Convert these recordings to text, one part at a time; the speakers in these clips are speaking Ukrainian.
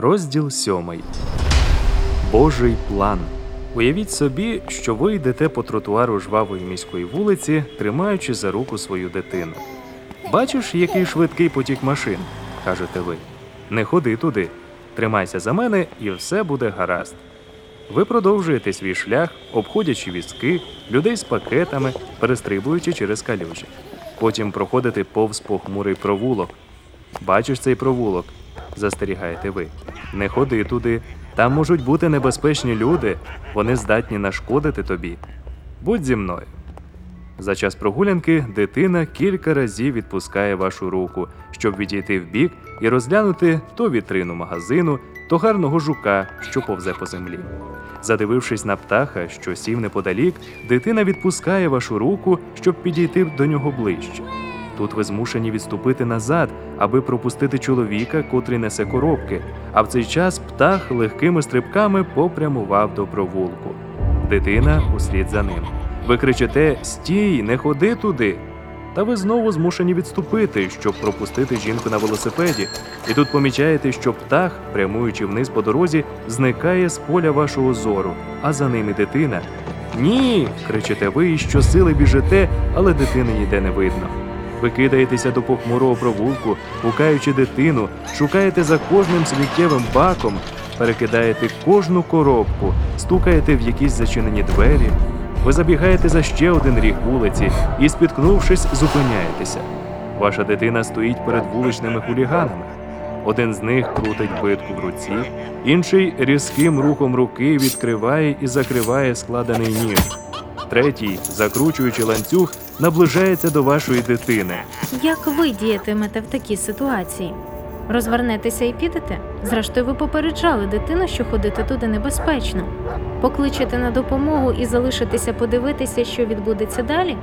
Розділ сьомий. Божий план. Уявіть собі, що ви йдете по тротуару жвавої міської вулиці, тримаючи за руку свою дитину. Бачиш, який швидкий потік машин? кажете ви. Не ходи туди. Тримайся за мене, і все буде гаразд. Ви продовжуєте свій шлях, обходячи візки, людей з пакетами, перестрибуючи через калюжі. Потім проходите повз похмурий провулок. Бачиш цей провулок? Застерігаєте ви. Не ходи туди. Там можуть бути небезпечні люди, вони здатні нашкодити тобі. Будь зі мною. За час прогулянки дитина кілька разів відпускає вашу руку, щоб відійти вбік і розглянути то вітрину магазину, то гарного жука, що повзе по землі. Задивившись на птаха, що сів неподалік, дитина відпускає вашу руку, щоб підійти до нього ближче. Тут ви змушені відступити назад, аби пропустити чоловіка, котрий несе коробки, а в цей час птах легкими стрибками попрямував до провулку. Дитина услід за ним. Ви кричите Стій, не ходи туди. Та ви знову змушені відступити, щоб пропустити жінку на велосипеді. І тут помічаєте, що птах, прямуючи вниз по дорозі, зникає з поля вашого зору, а за ним і дитина. Ні. кричите ви і щосили біжите, але дитини ніде не видно. Ви кидаєтеся до похмурого провулку, гукаючи дитину, шукаєте за кожним сміттєвим баком, перекидаєте кожну коробку, стукаєте в якісь зачинені двері. Ви забігаєте за ще один ріг вулиці і, спіткнувшись, зупиняєтеся. Ваша дитина стоїть перед вуличними хуліганами. Один з них крутить битку в руці, інший різким рухом руки відкриває і закриває складений ніж. Третій, закручуючи ланцюг, наближається до вашої дитини. Як ви діятимете в такій ситуації? Розвернетеся і підете? Зрештою, ви попереджали дитину, що ходити туди небезпечно. Покличете на допомогу і залишитеся подивитися, що відбудеться далі?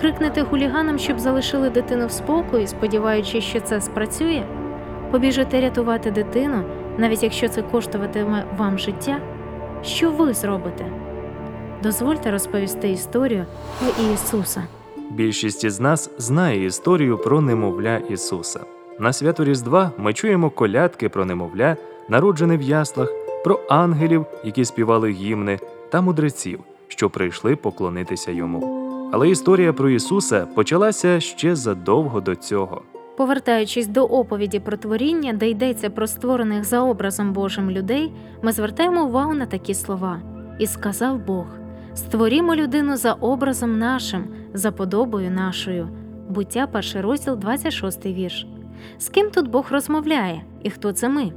Крикнете хуліганам, щоб залишили дитину в спокої, сподіваючись, що це спрацює? Побіжите рятувати дитину, навіть якщо це коштуватиме вам життя? Що ви зробите? Дозвольте розповісти історію про Ісуса. Більшість із нас знає історію про немовля Ісуса. На свято Різдва ми чуємо колядки про немовля, народжене в яслах, про ангелів, які співали гімни, та мудреців, що прийшли поклонитися йому. Але історія про Ісуса почалася ще задовго до цього. Повертаючись до оповіді про творіння, де йдеться про створених за образом Божим людей, ми звертаємо увагу на такі слова: І сказав Бог: Створімо людину за образом нашим, за подобою нашою. Буття, перший розділ, 26 вірш. З ким тут Бог розмовляє і хто це ми?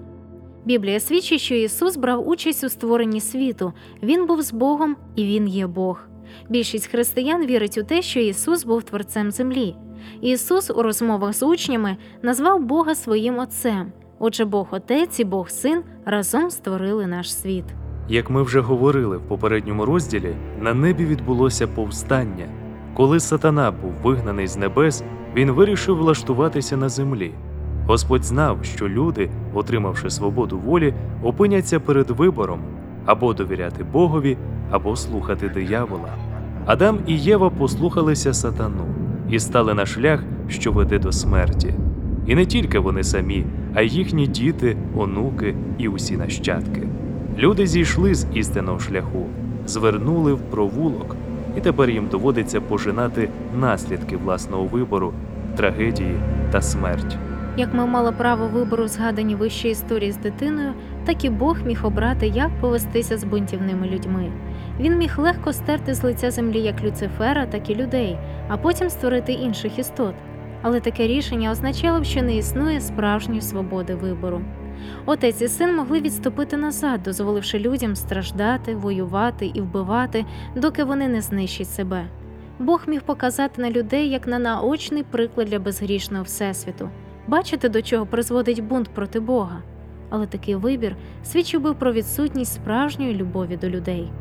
Біблія свідчить, що Ісус брав участь у створенні світу. Він був з Богом і Він є Бог. Більшість християн вірить у те, що Ісус був творцем землі. Ісус у розмовах з учнями назвав Бога своїм Отцем. Отже, Бог Отець і Бог Син разом створили наш світ. Як ми вже говорили в попередньому розділі, на небі відбулося повстання. Коли сатана був вигнаний з небес, він вирішив влаштуватися на землі. Господь знав, що люди, отримавши свободу волі, опиняться перед вибором або довіряти Богові, або слухати диявола. Адам і Єва послухалися сатану і стали на шлях, що веде до смерті. І не тільки вони самі, а й їхні діти, онуки і усі нащадки. Люди зійшли з істинного шляху, звернули в провулок, і тепер їм доводиться пожинати наслідки власного вибору, трагедії та смерть. Як ми мали право вибору згадані вище історії з дитиною, так і Бог міг обрати, як повестися з бунтівними людьми. Він міг легко стерти з лиця землі як Люцифера, так і людей, а потім створити інших істот. Але таке рішення означало б, що не існує справжньої свободи вибору. Отець і син могли відступити назад, дозволивши людям страждати, воювати і вбивати, доки вони не знищать себе. Бог міг показати на людей як на наочний приклад для безгрішного всесвіту. Бачите, до чого призводить бунт проти Бога. Але такий вибір свідчив би про відсутність справжньої любові до людей.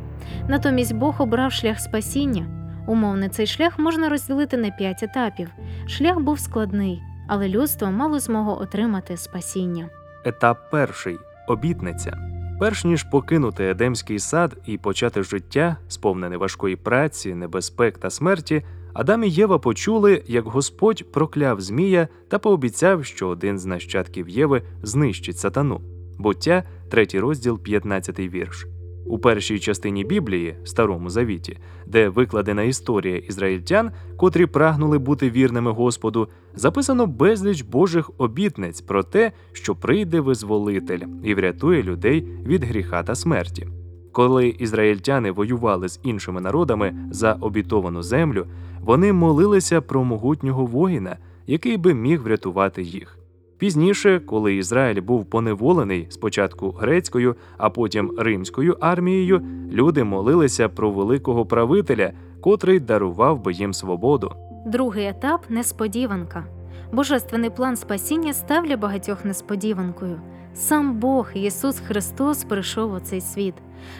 Натомість Бог обрав шлях спасіння. Умовно, цей шлях можна розділити на п'ять етапів. Шлях був складний, але людство мало змогу отримати спасіння. Етап перший обітниця. Перш ніж покинути Едемський сад і почати життя, сповнене важкої праці, небезпек та смерті, Адам і Єва почули, як Господь прокляв Змія та пообіцяв, що один з нащадків Єви знищить сатану. Буття, 3 розділ, 15 вірш. У першій частині Біблії, Старому Завіті, де викладена історія ізраїльтян, котрі прагнули бути вірними Господу, записано безліч Божих обітниць про те, що прийде визволитель і врятує людей від гріха та смерті. Коли ізраїльтяни воювали з іншими народами за обітовану землю, вони молилися про могутнього воїна, який би міг врятувати їх. Пізніше, коли Ізраїль був поневолений спочатку грецькою, а потім римською армією, люди молилися про великого правителя, котрий дарував би їм свободу. Другий етап несподіванка. Божественний план спасіння став багатьох несподіванкою. Сам Бог Ісус Христос прийшов у цей світ.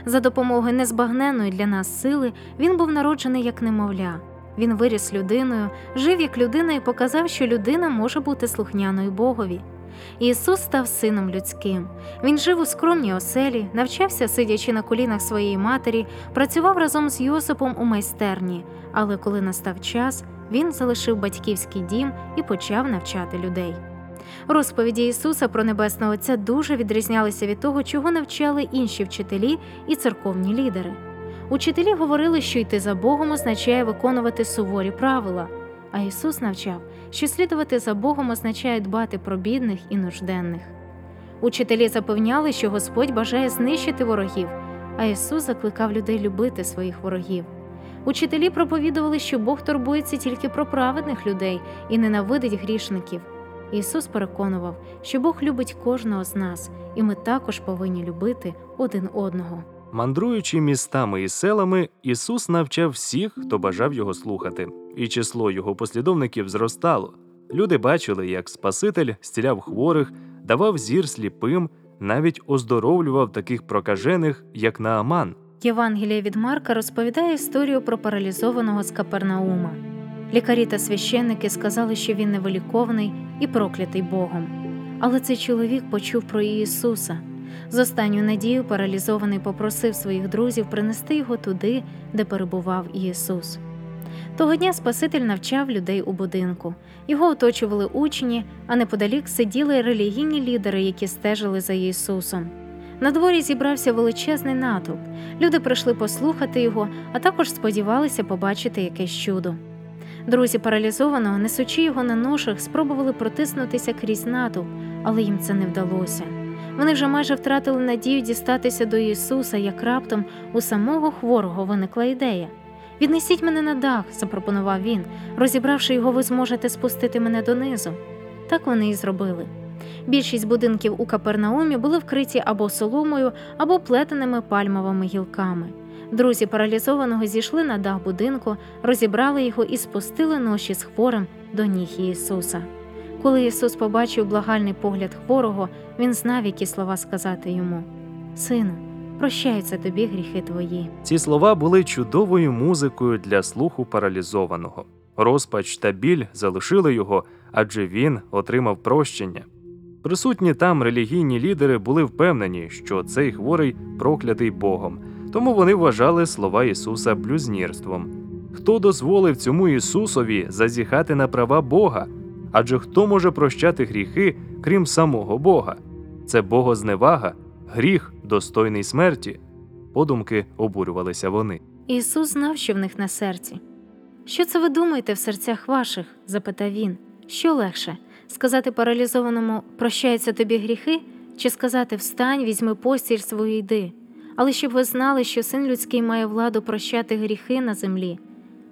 За допомогою незбагненної для нас сили Він був народжений як немовля. Він виріс людиною, жив як людина і показав, що людина може бути слухняною Богові. Ісус став сином людським. Він жив у скромній оселі, навчався, сидячи на колінах своєї матері, працював разом з Йосипом у майстерні. Але коли настав час, він залишив батьківський дім і почав навчати людей. Розповіді Ісуса про Небесного Отця дуже відрізнялися від того, чого навчали інші вчителі і церковні лідери. Учителі говорили, що йти за Богом означає виконувати суворі правила, а Ісус навчав, що слідувати за Богом означає дбати про бідних і нужденних. Учителі запевняли, що Господь бажає знищити ворогів, а Ісус закликав людей любити своїх ворогів. Учителі проповідували, що Бог турбується тільки про праведних людей і ненавидить грішників. Ісус переконував, що Бог любить кожного з нас, і ми також повинні любити один одного. Мандруючи містами і селами, Ісус навчав всіх, хто бажав його слухати, і число його послідовників зростало. Люди бачили, як Спаситель зціляв хворих, давав зір сліпим, навіть оздоровлював таких прокажених, як Нааман. Євангелія від Марка розповідає історію про паралізованого з Капернаума. Лікарі та священники сказали, що він невиліковний і проклятий Богом. Але цей чоловік почув про Ісуса. З останньою надією паралізований попросив своїх друзів принести його туди, де перебував Ісус. Того дня Спаситель навчав людей у будинку. Його оточували учні, а неподалік сиділи релігійні лідери, які стежили за Ісусом. На дворі зібрався величезний натовп. Люди прийшли послухати його, а також сподівалися побачити якесь чудо. Друзі паралізованого, несучи його на ношах, спробували протиснутися крізь натовп, але їм це не вдалося. Вони вже майже втратили надію дістатися до Ісуса, як раптом у самого хворого виникла ідея. Віднесіть мене на дах, запропонував він. Розібравши його, ви зможете спустити мене донизу. Так вони і зробили. Більшість будинків у Капернаумі були вкриті або соломою, або плетеними пальмовими гілками. Друзі паралізованого зійшли на дах будинку, розібрали його і спустили ноші з хворим до ніг Ісуса. Коли Ісус побачив благальний погляд хворого, він знав, які слова сказати йому: Сину, прощаються тобі гріхи твої. Ці слова були чудовою музикою для слуху паралізованого. Розпач та біль залишили його, адже він отримав прощення. Присутні там релігійні лідери були впевнені, що цей хворий проклятий Богом, тому вони вважали слова Ісуса блюзнірством. Хто дозволив цьому Ісусові зазіхати на права Бога? Адже хто може прощати гріхи, крім самого Бога? Це богозневага, гріх, достойний смерті. Подумки обурювалися вони. Ісус знав, що в них на серці. Що це ви думаєте в серцях ваших? запитав він. Що легше сказати паралізованому прощаються тобі гріхи, чи сказати встань, візьми постіль свою йди. Але щоб ви знали, що син людський має владу прощати гріхи на землі.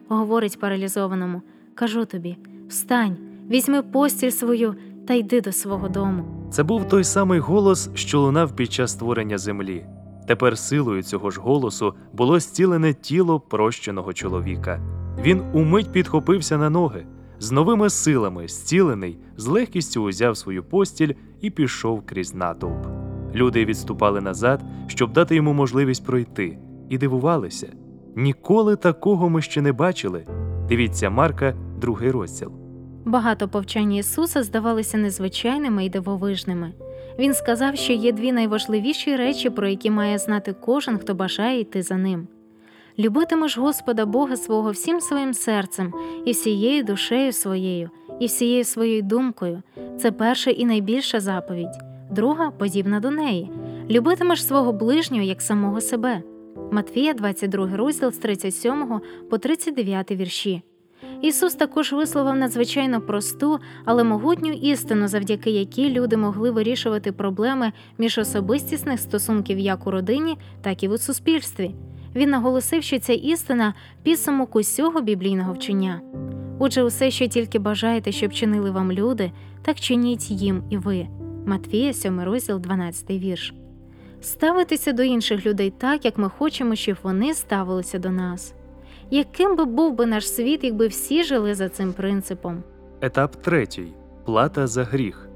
Говорить паралізованому, кажу тобі: встань, візьми постіль свою та йди до свого дому. Це був той самий голос, що лунав під час створення землі. Тепер силою цього ж голосу було зцілене тіло прощеного чоловіка. Він умить підхопився на ноги, з новими силами, зцілений, з легкістю узяв свою постіль і пішов крізь натовп. Люди відступали назад, щоб дати йому можливість пройти, і дивувалися. Ніколи такого ми ще не бачили. Дивіться Марка, другий розділ. Багато повчань Ісуса здавалися незвичайними і дивовижними. Він сказав, що є дві найважливіші речі, про які має знати кожен, хто бажає йти за ним. Любитимеш Господа Бога свого всім своїм серцем, і всією душею своєю, і всією своєю думкою. Це перша і найбільша заповідь. друга подібна до неї. Любитимеш свого ближнього як самого себе. Матвія, 22 розділ з 37 по 39 вірші. Ісус також висловив надзвичайно просту, але могутню істину, завдяки якій люди могли вирішувати проблеми міжособистісних стосунків як у родині, так і в суспільстві. Він наголосив, що ця істина підсумок усього біблійного вчення. Отже, усе, що тільки бажаєте, щоб чинили вам люди, так чиніть їм і ви. Матвія, 7 розділ, 12 вірш. Ставитися до інших людей так, як ми хочемо, щоб вони ставилися до нас. Яким би був би наш світ, якби всі жили за цим принципом? Етап третій плата за гріх.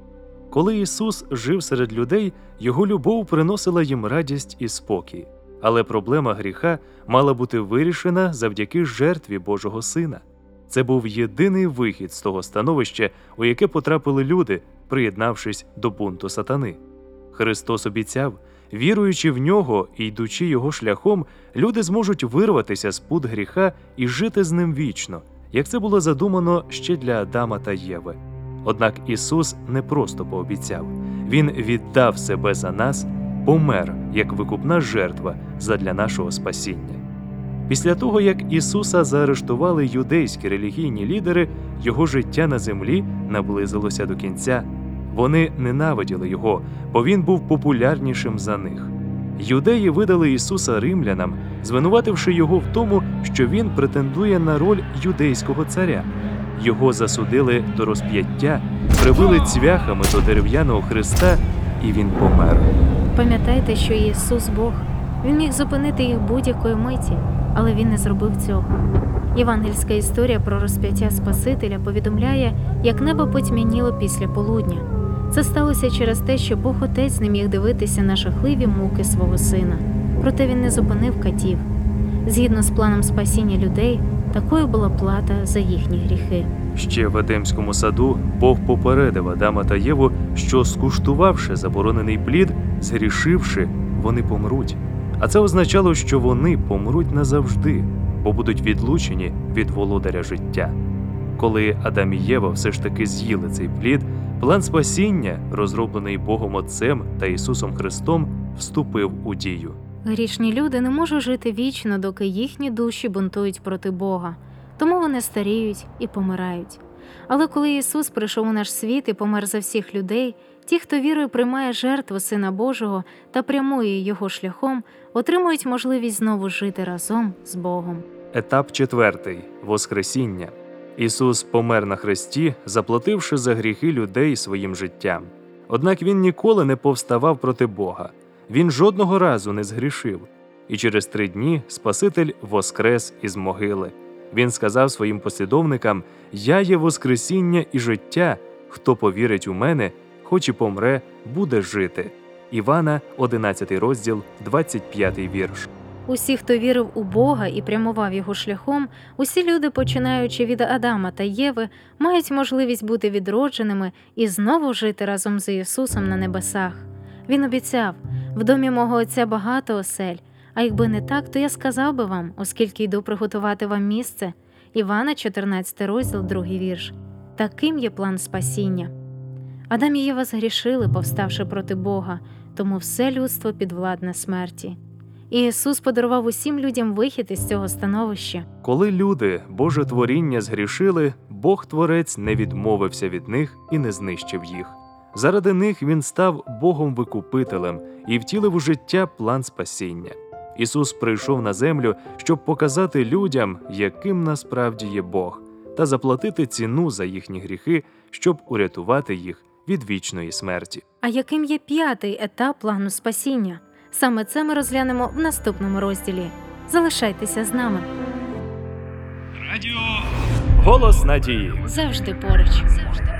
Коли Ісус жив серед людей, його любов приносила їм радість і спокій. Але проблема гріха мала бути вирішена завдяки жертві Божого Сина. Це був єдиний вихід з того становища, у яке потрапили люди, приєднавшись до бунту сатани. Христос обіцяв, віруючи в нього і йдучи його шляхом, люди зможуть вирватися з пут гріха і жити з ним вічно, як це було задумано ще для Адама та Єви. Однак Ісус не просто пообіцяв, Він віддав себе за нас, помер як викупна жертва задля нашого спасіння. Після того, як Ісуса заарештували юдейські релігійні лідери, його життя на землі наблизилося до кінця. Вони ненавиділи його, бо він був популярнішим за них. Юдеї видали Ісуса римлянам, звинувативши його в тому, що він претендує на роль юдейського царя. Його засудили до розп'яття, прибили цвяхами до дерев'яного хреста, і він помер. Пам'ятайте, що Ісус Бог. Він міг зупинити їх будь-якої миті, але Він не зробив цього. Євангельська історія про розп'яття Спасителя повідомляє, як небо потьмяніло після полудня. Це сталося через те, що Бог Отець не міг дивитися на жахливі муки свого сина. Проте він не зупинив катів. Згідно з планом спасіння людей, такою була плата за їхні гріхи. Ще в Едемському саду Бог попередив Адама та Єву, що скуштувавши заборонений плід, згрішивши, вони помруть. А це означало, що вони помруть назавжди, бо будуть відлучені від володаря життя. Коли Адам і Єва все ж таки з'їли цей плід, план спасіння, розроблений Богом Отцем та Ісусом Христом, вступив у дію. Грішні люди не можуть жити вічно, доки їхні душі бунтують проти Бога, тому вони старіють і помирають. Але коли Ісус прийшов у наш світ і помер за всіх людей, ті, хто вірою приймає жертву Сина Божого та прямує його шляхом, отримують можливість знову жити разом з Богом. Етап четвертий Воскресіння. Ісус помер на хресті, заплативши за гріхи людей своїм життям. Однак він ніколи не повставав проти Бога. Він жодного разу не згрішив. І через три дні Спаситель воскрес із могили. Він сказав своїм послідовникам: Я є Воскресіння і життя. Хто повірить у мене, хоч і помре, буде жити. Івана, 11 розділ, 25 вірш. Усі, хто вірив у Бога і прямував його шляхом, усі люди, починаючи від Адама та Єви, мають можливість бути відродженими і знову жити разом з Ісусом на небесах. Він обіцяв: в домі мого Отця багато осель. А якби не так, то я сказав би вам, оскільки йду приготувати вам місце. Івана, 14 розділ, 2 вірш. Таким є план спасіння. Адам і Єва згрішили, повставши проти Бога, тому все людство підвладне смерті. І Ісус подарував усім людям вихід із цього становища. Коли люди, Боже творіння, згрішили, Бог Творець не відмовився від них і не знищив їх. Заради них він став Богом Викупителем і втілив у життя план спасіння. Ісус прийшов на землю, щоб показати людям, яким насправді є Бог, та заплатити ціну за їхні гріхи, щоб урятувати їх від вічної смерті. А яким є п'ятий етап плану спасіння? Саме це ми розглянемо в наступному розділі. Залишайтеся з нами Радіо Голос надії. завжди поруч. Завжди поруч.